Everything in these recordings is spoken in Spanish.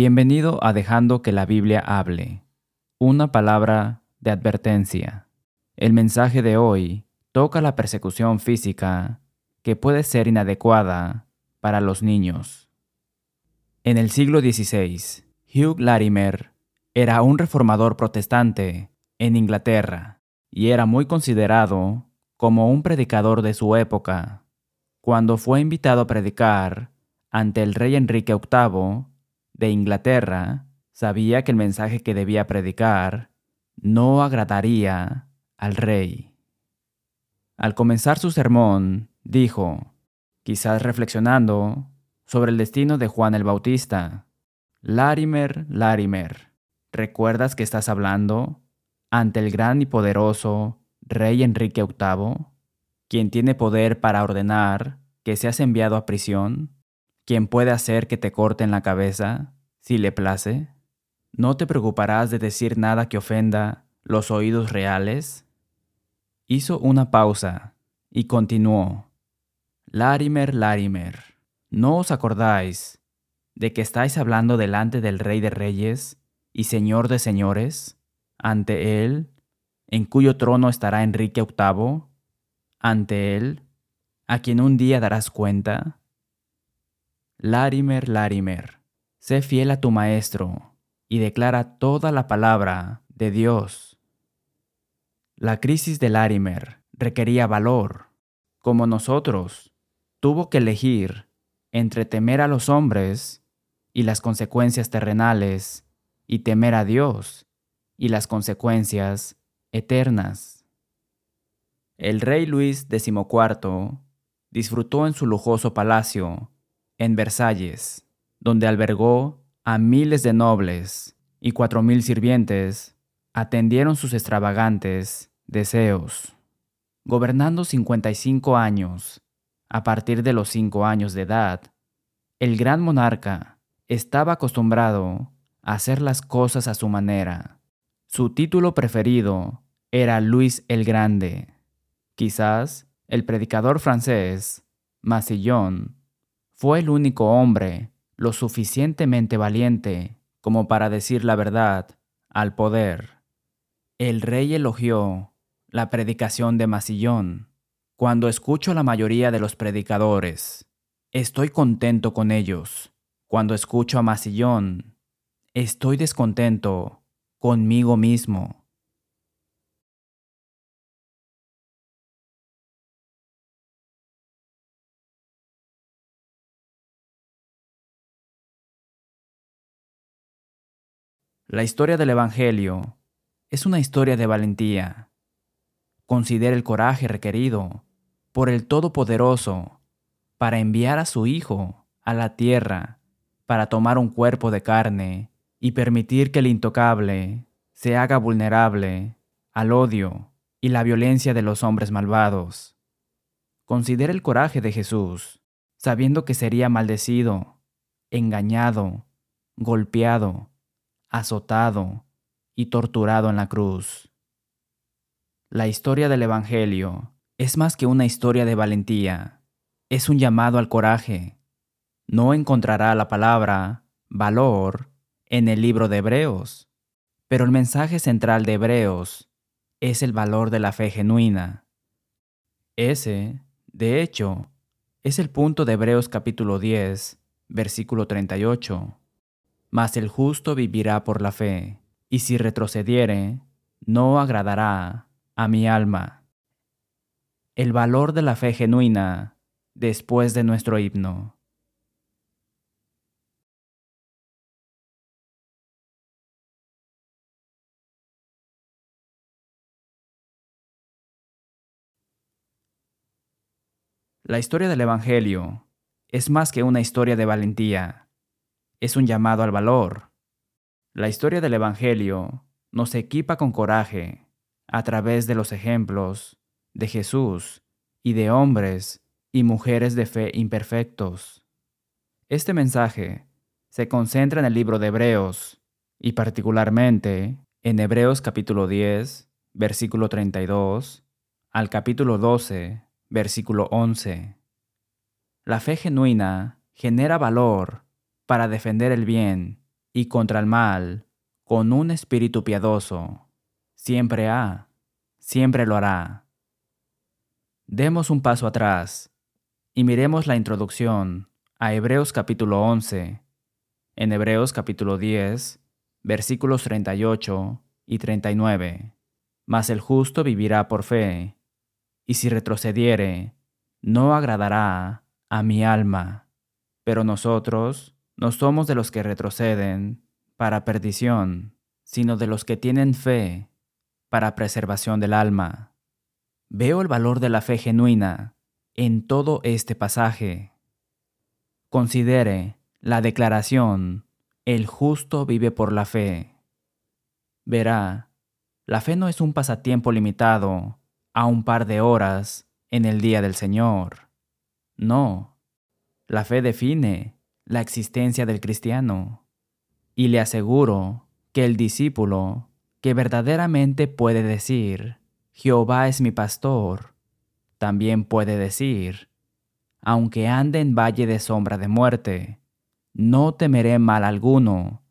Bienvenido a Dejando que la Biblia hable. Una palabra de advertencia. El mensaje de hoy toca la persecución física que puede ser inadecuada para los niños. En el siglo XVI, Hugh Latimer era un reformador protestante en Inglaterra y era muy considerado como un predicador de su época. Cuando fue invitado a predicar ante el rey Enrique VIII, de Inglaterra sabía que el mensaje que debía predicar no agradaría al rey. Al comenzar su sermón, dijo, quizás reflexionando sobre el destino de Juan el Bautista, Larimer, Larimer, ¿recuerdas que estás hablando ante el gran y poderoso rey Enrique VIII, quien tiene poder para ordenar que seas enviado a prisión? Quien puede hacer que te corten la cabeza, si le place? ¿No te preocuparás de decir nada que ofenda los oídos reales? Hizo una pausa y continuó. Larimer, Larimer, ¿no os acordáis de que estáis hablando delante del Rey de Reyes y Señor de Señores, ante Él, en cuyo trono estará Enrique VIII, ante Él, a quien un día darás cuenta? Larimer, Larimer, sé fiel a tu maestro y declara toda la palabra de Dios. La crisis de Larimer requería valor. Como nosotros, tuvo que elegir entre temer a los hombres y las consecuencias terrenales y temer a Dios y las consecuencias eternas. El rey Luis XIV disfrutó en su lujoso palacio en Versalles, donde albergó a miles de nobles y cuatro mil sirvientes, atendieron sus extravagantes deseos. Gobernando 55 años, a partir de los cinco años de edad, el gran monarca estaba acostumbrado a hacer las cosas a su manera. Su título preferido era Luis el Grande. Quizás el predicador francés, Massillon, fue el único hombre lo suficientemente valiente como para decir la verdad al poder. El rey elogió la predicación de Masillón. Cuando escucho a la mayoría de los predicadores, estoy contento con ellos. Cuando escucho a Masillón, estoy descontento conmigo mismo. La historia del Evangelio es una historia de valentía. Considera el coraje requerido por el Todopoderoso para enviar a su Hijo a la tierra para tomar un cuerpo de carne y permitir que el intocable se haga vulnerable al odio y la violencia de los hombres malvados. Considera el coraje de Jesús, sabiendo que sería maldecido, engañado, golpeado azotado y torturado en la cruz. La historia del Evangelio es más que una historia de valentía, es un llamado al coraje. No encontrará la palabra valor en el libro de Hebreos, pero el mensaje central de Hebreos es el valor de la fe genuina. Ese, de hecho, es el punto de Hebreos capítulo 10, versículo 38 mas el justo vivirá por la fe, y si retrocediere, no agradará a mi alma. El valor de la fe genuina después de nuestro himno. La historia del Evangelio es más que una historia de valentía es un llamado al valor. La historia del Evangelio nos equipa con coraje a través de los ejemplos de Jesús y de hombres y mujeres de fe imperfectos. Este mensaje se concentra en el libro de Hebreos y particularmente en Hebreos capítulo 10, versículo 32 al capítulo 12, versículo 11. La fe genuina genera valor para defender el bien y contra el mal con un espíritu piadoso. Siempre ha, siempre lo hará. Demos un paso atrás y miremos la introducción a Hebreos capítulo 11. En Hebreos capítulo 10, versículos 38 y 39. Mas el justo vivirá por fe, y si retrocediere, no agradará a mi alma. Pero nosotros no somos de los que retroceden para perdición, sino de los que tienen fe para preservación del alma. Veo el valor de la fe genuina en todo este pasaje. Considere la declaración, el justo vive por la fe. Verá, la fe no es un pasatiempo limitado a un par de horas en el día del Señor. No, la fe define la existencia del cristiano. Y le aseguro que el discípulo que verdaderamente puede decir, Jehová es mi pastor, también puede decir, aunque ande en valle de sombra de muerte, no temeré mal alguno,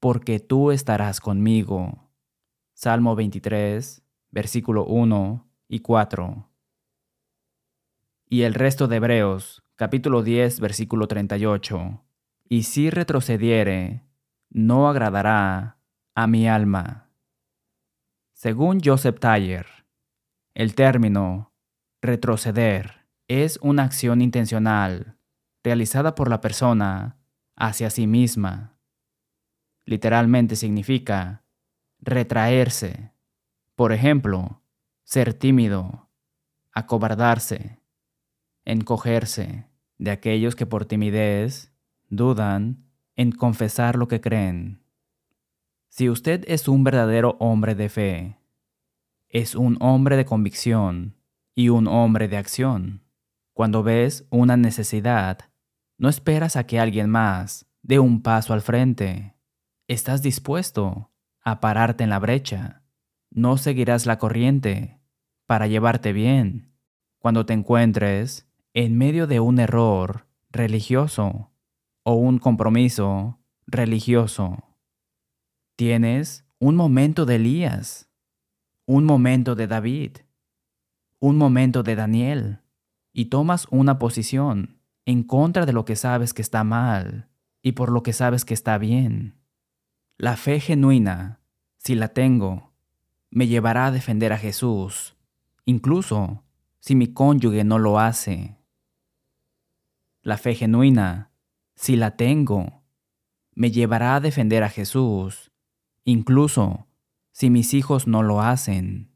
porque tú estarás conmigo. Salmo 23, versículo 1 y 4. Y el resto de Hebreos, capítulo 10, versículo 38 y si retrocediere, no agradará a mi alma. Según Joseph Taller, el término retroceder es una acción intencional realizada por la persona hacia sí misma. Literalmente significa retraerse. Por ejemplo, ser tímido, acobardarse, encogerse de aquellos que por timidez dudan en confesar lo que creen. Si usted es un verdadero hombre de fe, es un hombre de convicción y un hombre de acción. Cuando ves una necesidad, no esperas a que alguien más dé un paso al frente. Estás dispuesto a pararte en la brecha. No seguirás la corriente para llevarte bien cuando te encuentres en medio de un error religioso o un compromiso religioso. Tienes un momento de Elías, un momento de David, un momento de Daniel, y tomas una posición en contra de lo que sabes que está mal y por lo que sabes que está bien. La fe genuina, si la tengo, me llevará a defender a Jesús, incluso si mi cónyuge no lo hace. La fe genuina si la tengo, me llevará a defender a Jesús, incluso si mis hijos no lo hacen,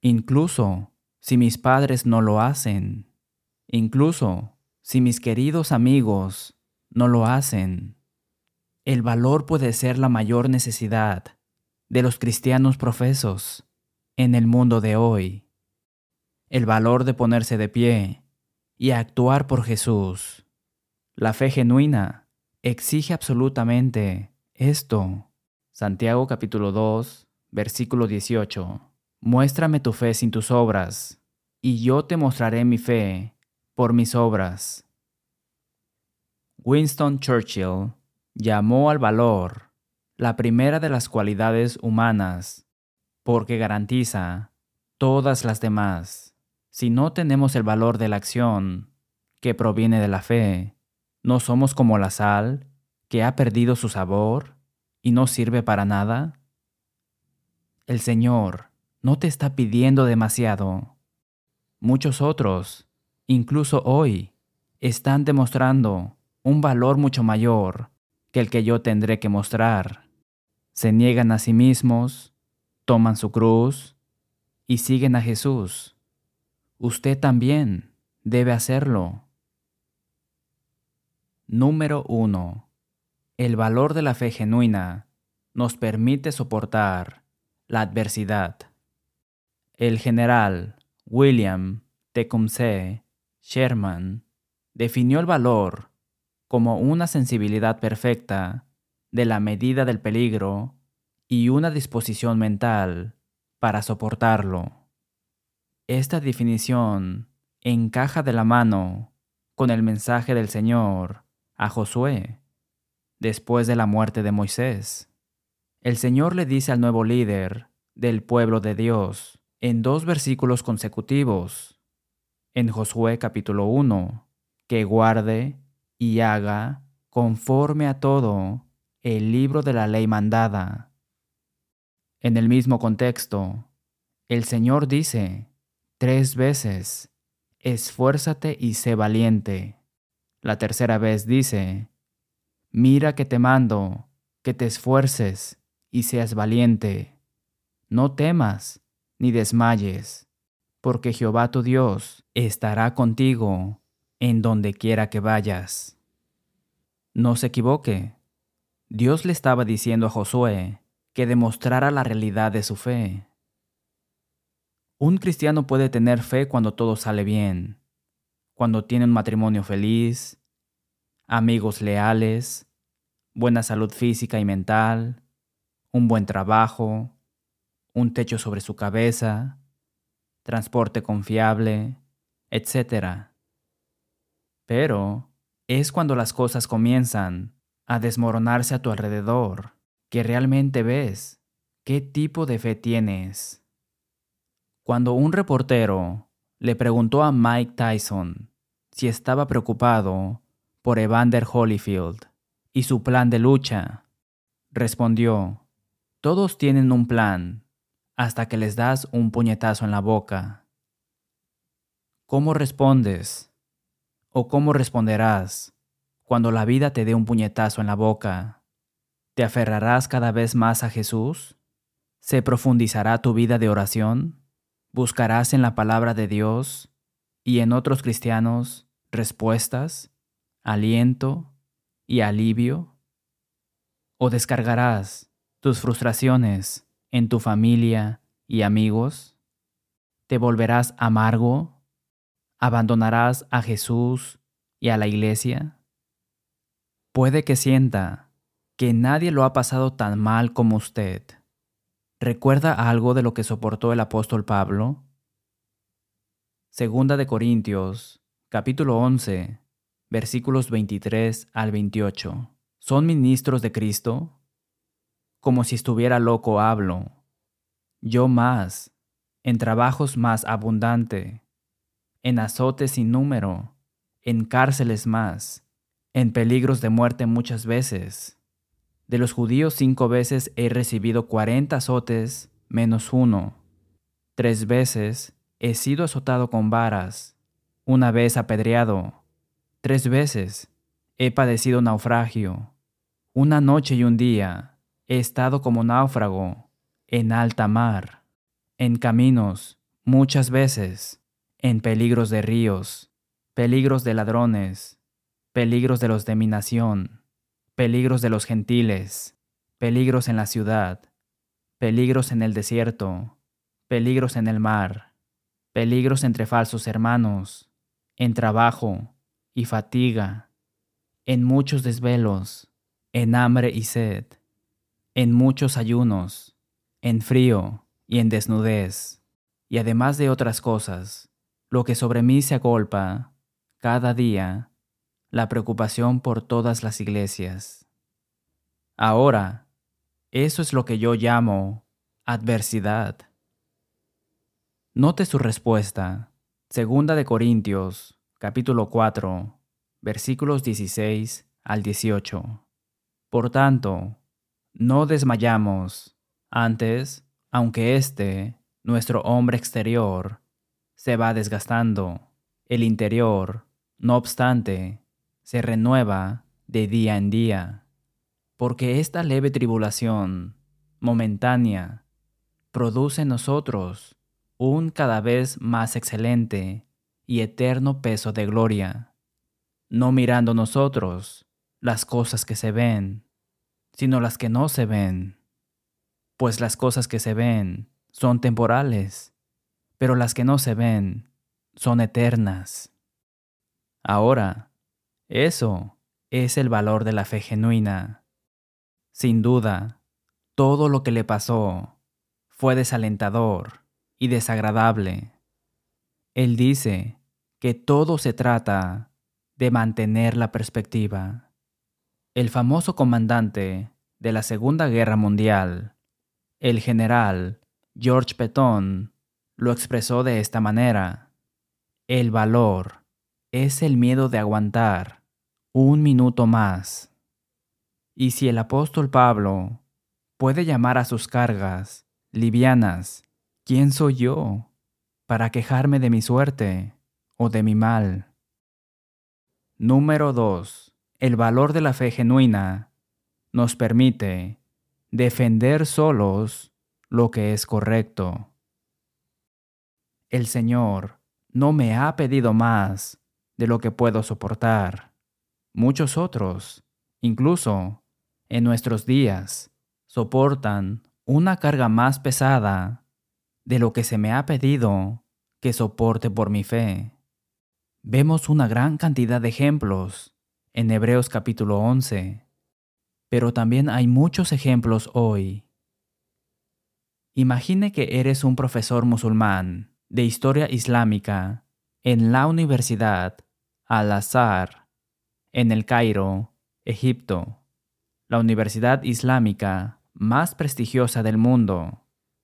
incluso si mis padres no lo hacen, incluso si mis queridos amigos no lo hacen. El valor puede ser la mayor necesidad de los cristianos profesos en el mundo de hoy. El valor de ponerse de pie y actuar por Jesús. La fe genuina exige absolutamente esto. Santiago capítulo 2, versículo 18. Muéstrame tu fe sin tus obras, y yo te mostraré mi fe por mis obras. Winston Churchill llamó al valor la primera de las cualidades humanas, porque garantiza todas las demás. Si no tenemos el valor de la acción que proviene de la fe, ¿No somos como la sal que ha perdido su sabor y no sirve para nada? El Señor no te está pidiendo demasiado. Muchos otros, incluso hoy, están demostrando un valor mucho mayor que el que yo tendré que mostrar. Se niegan a sí mismos, toman su cruz y siguen a Jesús. Usted también debe hacerlo. Número 1. El valor de la fe genuina nos permite soportar la adversidad. El general William Tecumseh Sherman definió el valor como una sensibilidad perfecta de la medida del peligro y una disposición mental para soportarlo. Esta definición encaja de la mano con el mensaje del Señor a Josué. después de la muerte de Moisés. El Señor le dice al nuevo líder del pueblo de Dios en dos versículos consecutivos, en Josué capítulo 1, que guarde y haga conforme a todo el libro de la ley mandada. En el mismo contexto, el Señor dice tres veces, esfuérzate y sé valiente. La tercera vez dice, mira que te mando, que te esfuerces y seas valiente. No temas ni desmayes, porque Jehová tu Dios estará contigo en donde quiera que vayas. No se equivoque. Dios le estaba diciendo a Josué que demostrara la realidad de su fe. Un cristiano puede tener fe cuando todo sale bien, cuando tiene un matrimonio feliz, amigos leales, buena salud física y mental, un buen trabajo, un techo sobre su cabeza, transporte confiable, etc. Pero es cuando las cosas comienzan a desmoronarse a tu alrededor que realmente ves qué tipo de fe tienes. Cuando un reportero le preguntó a Mike Tyson si estaba preocupado por Evander Holyfield y su plan de lucha, respondió, todos tienen un plan hasta que les das un puñetazo en la boca. ¿Cómo respondes? ¿O cómo responderás cuando la vida te dé un puñetazo en la boca? ¿Te aferrarás cada vez más a Jesús? ¿Se profundizará tu vida de oración? ¿Buscarás en la palabra de Dios y en otros cristianos respuestas, aliento y alivio? ¿O descargarás tus frustraciones en tu familia y amigos? ¿Te volverás amargo? ¿Abandonarás a Jesús y a la iglesia? Puede que sienta que nadie lo ha pasado tan mal como usted. ¿Recuerda algo de lo que soportó el apóstol Pablo? Segunda de Corintios, capítulo 11, versículos 23 al 28. ¿Son ministros de Cristo? como si estuviera loco hablo. Yo más, en trabajos más abundante, en azotes sin número, en cárceles más, en peligros de muerte muchas veces. De los judíos cinco veces he recibido cuarenta azotes menos uno. Tres veces he sido azotado con varas, una vez apedreado. Tres veces he padecido naufragio, una noche y un día He estado como náufrago en alta mar, en caminos, muchas veces, en peligros de ríos, peligros de ladrones, peligros de los de mi nación, peligros de los gentiles, peligros en la ciudad, peligros en el desierto, peligros en el mar, peligros entre falsos hermanos, en trabajo y fatiga, en muchos desvelos, en hambre y sed en muchos ayunos, en frío y en desnudez, y además de otras cosas, lo que sobre mí se agolpa cada día, la preocupación por todas las iglesias. Ahora, eso es lo que yo llamo adversidad. Note su respuesta. Segunda de Corintios, capítulo 4, versículos 16 al 18. Por tanto, no desmayamos. Antes, aunque este, nuestro hombre exterior, se va desgastando, el interior, no obstante, se renueva de día en día, porque esta leve tribulación, momentánea, produce en nosotros un cada vez más excelente y eterno peso de gloria, no mirando nosotros las cosas que se ven, sino las que no se ven. Pues las cosas que se ven son temporales, pero las que no se ven son eternas. Ahora, eso es el valor de la fe genuina. Sin duda, todo lo que le pasó fue desalentador y desagradable. Él dice que todo se trata de mantener la perspectiva. El famoso comandante de la Segunda Guerra Mundial, el general George Patton, lo expresó de esta manera. El valor es el miedo de aguantar un minuto más. Y si el apóstol Pablo puede llamar a sus cargas livianas, ¿quién soy yo para quejarme de mi suerte o de mi mal? Número 2. El valor de la fe genuina nos permite defender solos lo que es correcto. El Señor no me ha pedido más de lo que puedo soportar. Muchos otros, incluso en nuestros días, soportan una carga más pesada de lo que se me ha pedido que soporte por mi fe. Vemos una gran cantidad de ejemplos en Hebreos capítulo 11, pero también hay muchos ejemplos hoy. Imagine que eres un profesor musulmán de historia islámica en la Universidad Al-Azhar, en el Cairo, Egipto, la universidad islámica más prestigiosa del mundo,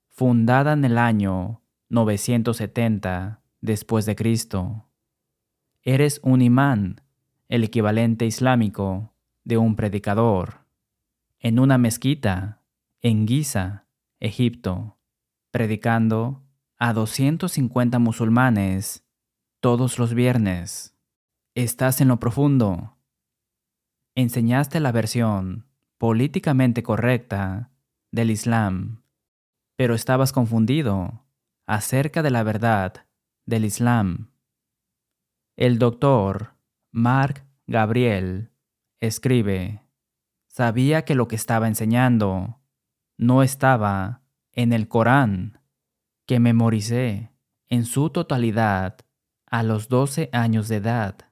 fundada en el año 970 después de Cristo. Eres un imán, el equivalente islámico de un predicador, en una mezquita en Giza, Egipto, predicando a 250 musulmanes todos los viernes. Estás en lo profundo. Enseñaste la versión políticamente correcta del Islam, pero estabas confundido acerca de la verdad del Islam. El doctor Mark Gabriel escribe, sabía que lo que estaba enseñando no estaba en el Corán, que memoricé en su totalidad a los 12 años de edad.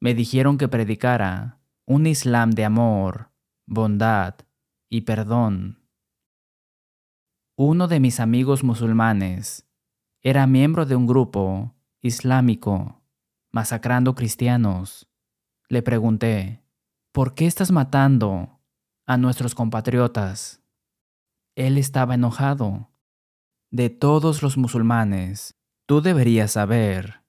Me dijeron que predicara un Islam de amor, bondad y perdón. Uno de mis amigos musulmanes era miembro de un grupo islámico masacrando cristianos. Le pregunté, ¿por qué estás matando a nuestros compatriotas? Él estaba enojado. De todos los musulmanes, tú deberías saber,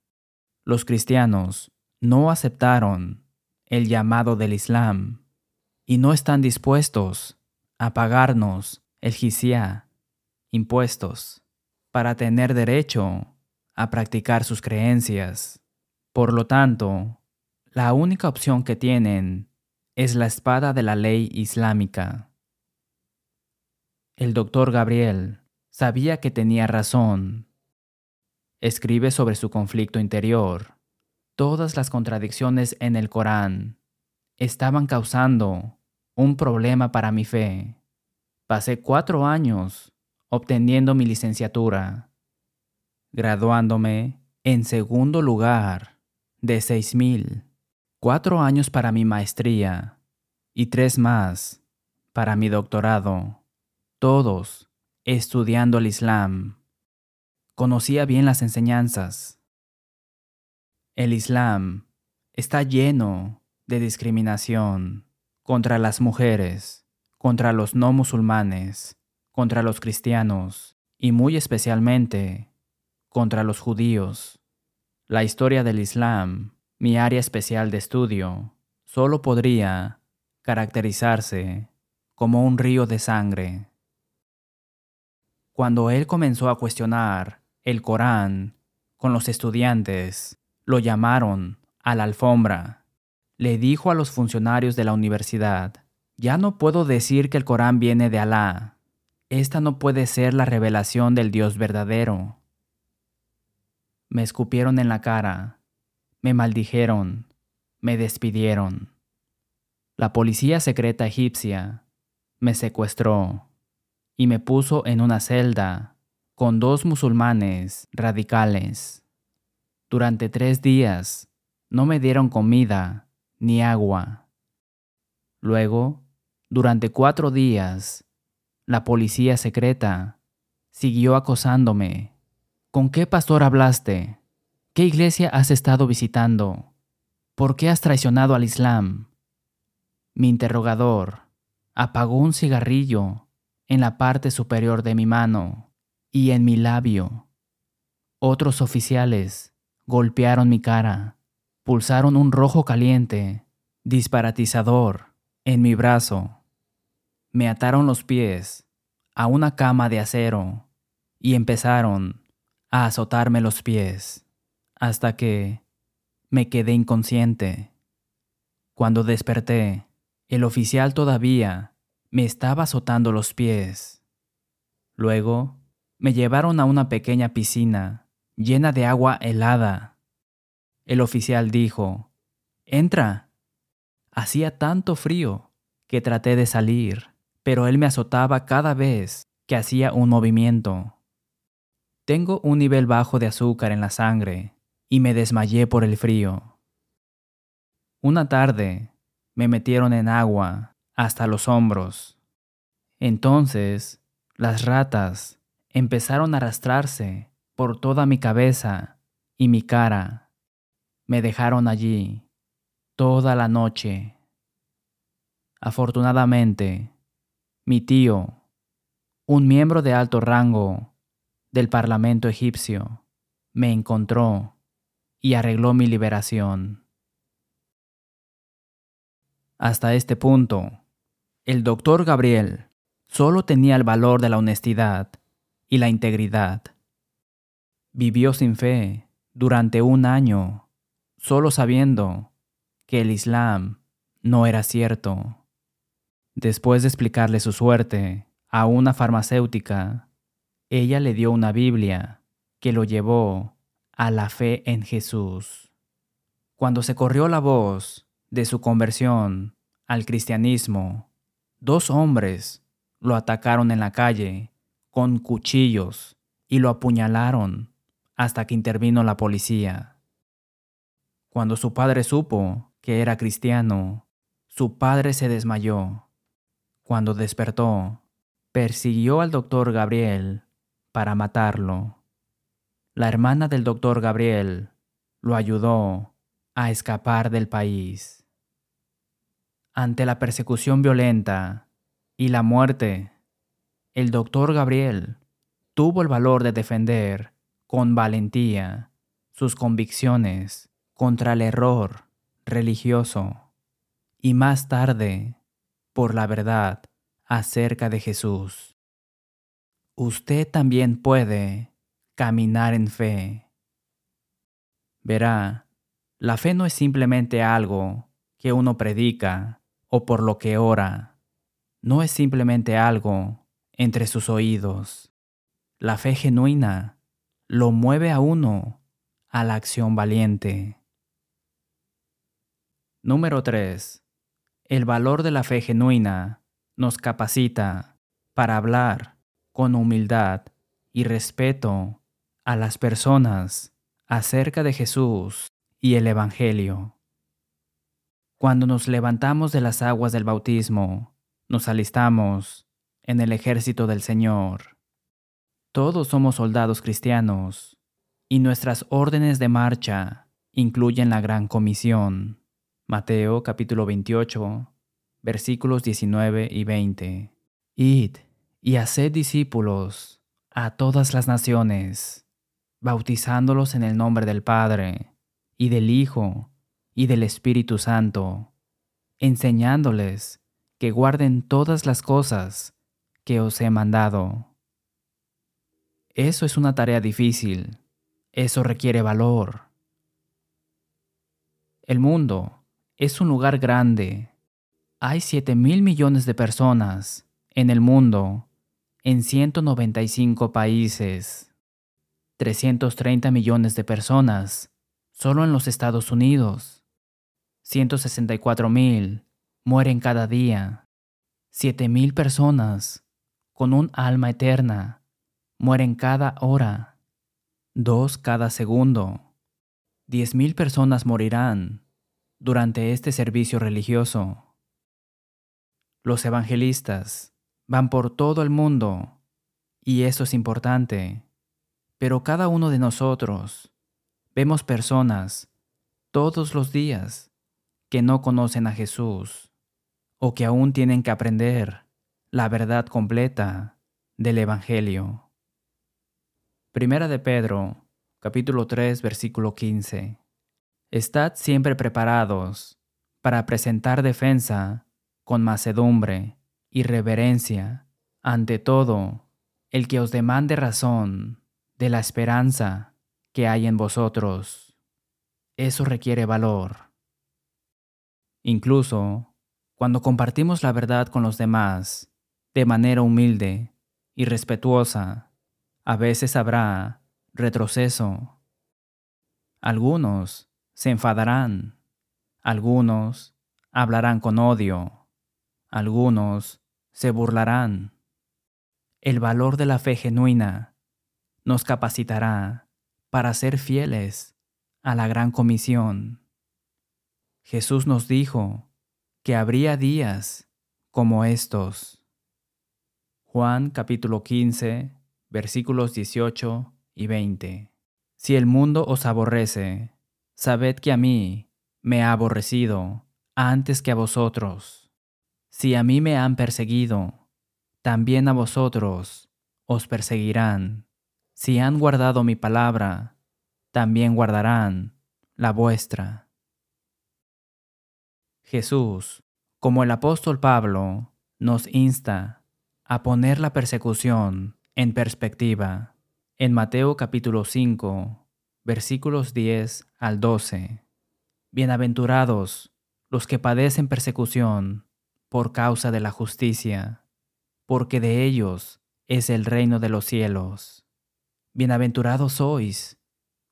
los cristianos no aceptaron el llamado del Islam y no están dispuestos a pagarnos el jizya, impuestos, para tener derecho a practicar sus creencias. Por lo tanto, la única opción que tienen es la espada de la ley islámica. El doctor Gabriel sabía que tenía razón. Escribe sobre su conflicto interior. Todas las contradicciones en el Corán estaban causando un problema para mi fe. Pasé cuatro años obteniendo mi licenciatura, graduándome en segundo lugar de seis mil, cuatro años para mi maestría y tres más para mi doctorado, todos estudiando el Islam. Conocía bien las enseñanzas. El Islam está lleno de discriminación contra las mujeres, contra los no musulmanes, contra los cristianos y muy especialmente contra los judíos. La historia del Islam, mi área especial de estudio, solo podría caracterizarse como un río de sangre. Cuando él comenzó a cuestionar el Corán con los estudiantes, lo llamaron a la alfombra. Le dijo a los funcionarios de la universidad, ya no puedo decir que el Corán viene de Alá. Esta no puede ser la revelación del Dios verdadero. Me escupieron en la cara, me maldijeron, me despidieron. La policía secreta egipcia me secuestró y me puso en una celda con dos musulmanes radicales. Durante tres días no me dieron comida ni agua. Luego, durante cuatro días, la policía secreta siguió acosándome. ¿Con qué pastor hablaste? ¿Qué iglesia has estado visitando? ¿Por qué has traicionado al Islam? Mi interrogador apagó un cigarrillo en la parte superior de mi mano y en mi labio. Otros oficiales golpearon mi cara, pulsaron un rojo caliente, disparatizador, en mi brazo. Me ataron los pies a una cama de acero y empezaron a azotarme los pies hasta que me quedé inconsciente. Cuando desperté, el oficial todavía me estaba azotando los pies. Luego, me llevaron a una pequeña piscina llena de agua helada. El oficial dijo, Entra. Hacía tanto frío que traté de salir, pero él me azotaba cada vez que hacía un movimiento. Tengo un nivel bajo de azúcar en la sangre y me desmayé por el frío. Una tarde me metieron en agua hasta los hombros. Entonces las ratas empezaron a arrastrarse por toda mi cabeza y mi cara. Me dejaron allí toda la noche. Afortunadamente, mi tío, un miembro de alto rango del Parlamento egipcio, me encontró y arregló mi liberación. Hasta este punto, el doctor Gabriel solo tenía el valor de la honestidad y la integridad. Vivió sin fe durante un año, solo sabiendo que el Islam no era cierto. Después de explicarle su suerte a una farmacéutica, ella le dio una Biblia que lo llevó a la fe en Jesús. Cuando se corrió la voz de su conversión al cristianismo, dos hombres lo atacaron en la calle con cuchillos y lo apuñalaron hasta que intervino la policía. Cuando su padre supo que era cristiano, su padre se desmayó. Cuando despertó, persiguió al doctor Gabriel para matarlo. La hermana del doctor Gabriel lo ayudó a escapar del país. Ante la persecución violenta y la muerte, el doctor Gabriel tuvo el valor de defender con valentía sus convicciones contra el error religioso y más tarde por la verdad acerca de Jesús. Usted también puede caminar en fe. Verá, la fe no es simplemente algo que uno predica o por lo que ora, no es simplemente algo entre sus oídos. La fe genuina lo mueve a uno a la acción valiente. Número 3. El valor de la fe genuina nos capacita para hablar con humildad y respeto a las personas acerca de Jesús y el Evangelio. Cuando nos levantamos de las aguas del bautismo, nos alistamos en el ejército del Señor. Todos somos soldados cristianos y nuestras órdenes de marcha incluyen la gran comisión. Mateo capítulo 28, versículos 19 y 20. Id y haced discípulos a todas las naciones, bautizándolos en el nombre del Padre y del Hijo y del Espíritu Santo, enseñándoles que guarden todas las cosas que os he mandado. Eso es una tarea difícil, eso requiere valor. El mundo es un lugar grande. Hay 7 mil millones de personas en el mundo, en 195 países. 330 millones de personas solo en los Estados Unidos. 164 mil mueren cada día. 7 mil personas con un alma eterna mueren cada hora. Dos cada segundo. Diez mil personas morirán durante este servicio religioso. Los evangelistas van por todo el mundo y eso es importante, pero cada uno de nosotros vemos personas todos los días que no conocen a Jesús. o que aún tienen que aprender la verdad completa del Evangelio. Primera de Pedro, capítulo 3, versículo 15. Estad siempre preparados para presentar defensa con macedumbre y reverencia ante todo el que os demande razón de la esperanza que hay en vosotros. Eso requiere valor. Incluso cuando compartimos la verdad con los demás de manera humilde y respetuosa, a veces habrá retroceso. Algunos se enfadarán, algunos hablarán con odio, algunos se burlarán. El valor de la fe genuina nos capacitará para ser fieles a la gran comisión. Jesús nos dijo que habría días como estos. Juan capítulo 15, versículos 18 y 20. Si el mundo os aborrece, sabed que a mí me ha aborrecido antes que a vosotros. Si a mí me han perseguido, también a vosotros os perseguirán. Si han guardado mi palabra, también guardarán la vuestra. Jesús, como el apóstol Pablo, nos insta a poner la persecución en perspectiva. En Mateo capítulo 5, versículos 10 al 12. Bienaventurados los que padecen persecución por causa de la justicia, porque de ellos es el reino de los cielos. Bienaventurados sois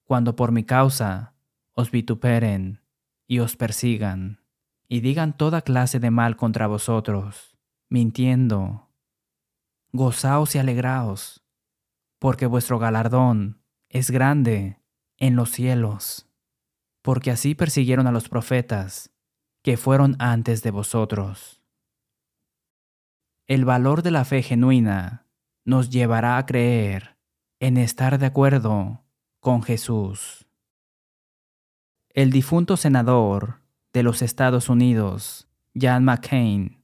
cuando por mi causa os vituperen y os persigan, y digan toda clase de mal contra vosotros, mintiendo gozaos y alegraos, porque vuestro galardón es grande en los cielos, porque así persiguieron a los profetas que fueron antes de vosotros. El valor de la fe genuina nos llevará a creer en estar de acuerdo con Jesús. El difunto senador de los Estados Unidos, John McCain,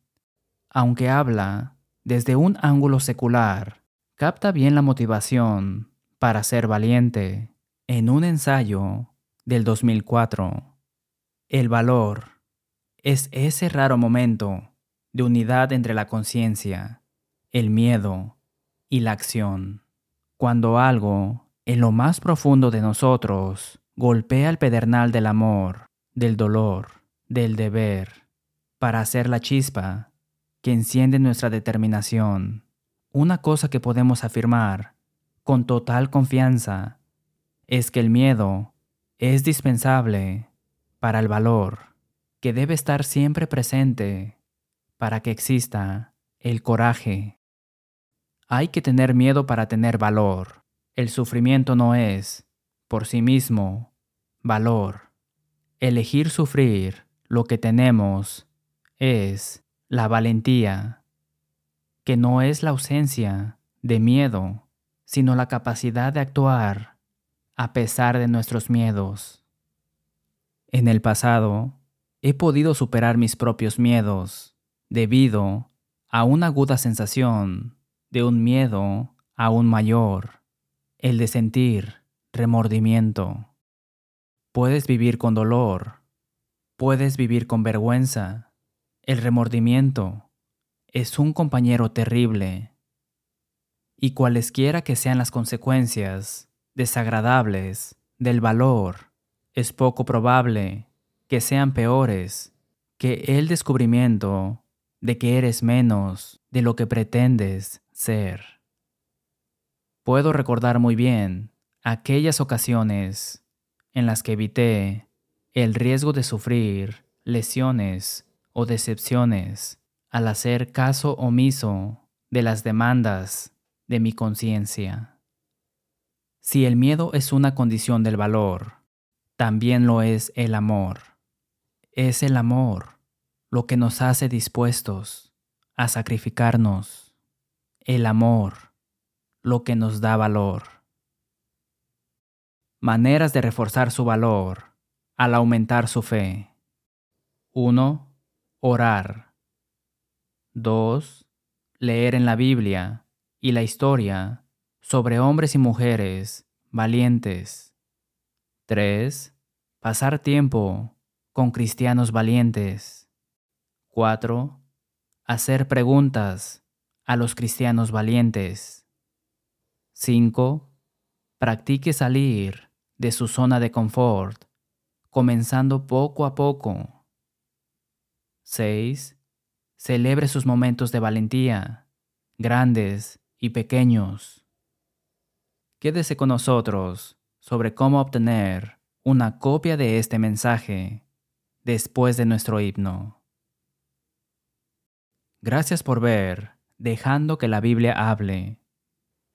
aunque habla desde un ángulo secular, capta bien la motivación para ser valiente en un ensayo del 2004. El valor es ese raro momento de unidad entre la conciencia, el miedo y la acción. Cuando algo, en lo más profundo de nosotros, golpea el pedernal del amor, del dolor, del deber, para hacer la chispa que enciende nuestra determinación. Una cosa que podemos afirmar con total confianza es que el miedo es dispensable para el valor, que debe estar siempre presente para que exista el coraje. Hay que tener miedo para tener valor. El sufrimiento no es, por sí mismo, valor. Elegir sufrir lo que tenemos es la valentía, que no es la ausencia de miedo, sino la capacidad de actuar a pesar de nuestros miedos. En el pasado, he podido superar mis propios miedos debido a una aguda sensación de un miedo aún mayor, el de sentir remordimiento. Puedes vivir con dolor, puedes vivir con vergüenza, el remordimiento es un compañero terrible y cualesquiera que sean las consecuencias desagradables del valor, es poco probable que sean peores que el descubrimiento de que eres menos de lo que pretendes ser. Puedo recordar muy bien aquellas ocasiones en las que evité el riesgo de sufrir lesiones o decepciones al hacer caso omiso de las demandas de mi conciencia. Si el miedo es una condición del valor, también lo es el amor. Es el amor lo que nos hace dispuestos a sacrificarnos. El amor lo que nos da valor. Maneras de reforzar su valor al aumentar su fe. 1 orar. 2. Leer en la Biblia y la historia sobre hombres y mujeres valientes. 3. Pasar tiempo con cristianos valientes. 4. Hacer preguntas a los cristianos valientes. 5. Practique salir de su zona de confort, comenzando poco a poco. 6. Celebre sus momentos de valentía, grandes y pequeños. Quédese con nosotros sobre cómo obtener una copia de este mensaje después de nuestro himno. Gracias por ver Dejando que la Biblia hable.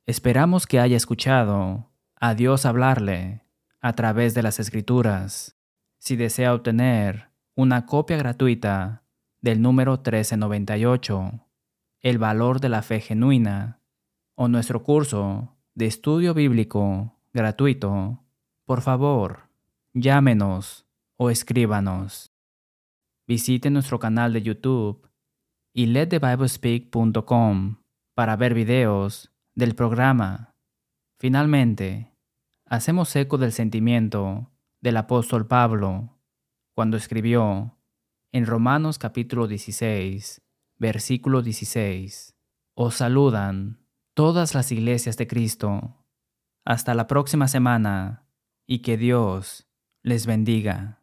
Esperamos que haya escuchado a Dios hablarle a través de las Escrituras. Si desea obtener una copia gratuita del número 1398, El valor de la fe genuina, o nuestro curso de estudio bíblico gratuito, por favor, llámenos o escríbanos. Visite nuestro canal de YouTube y letthebiblespeak.com para ver videos del programa. Finalmente, hacemos eco del sentimiento del apóstol Pablo cuando escribió en Romanos capítulo 16, versículo 16, Os saludan todas las iglesias de Cristo. Hasta la próxima semana y que Dios les bendiga.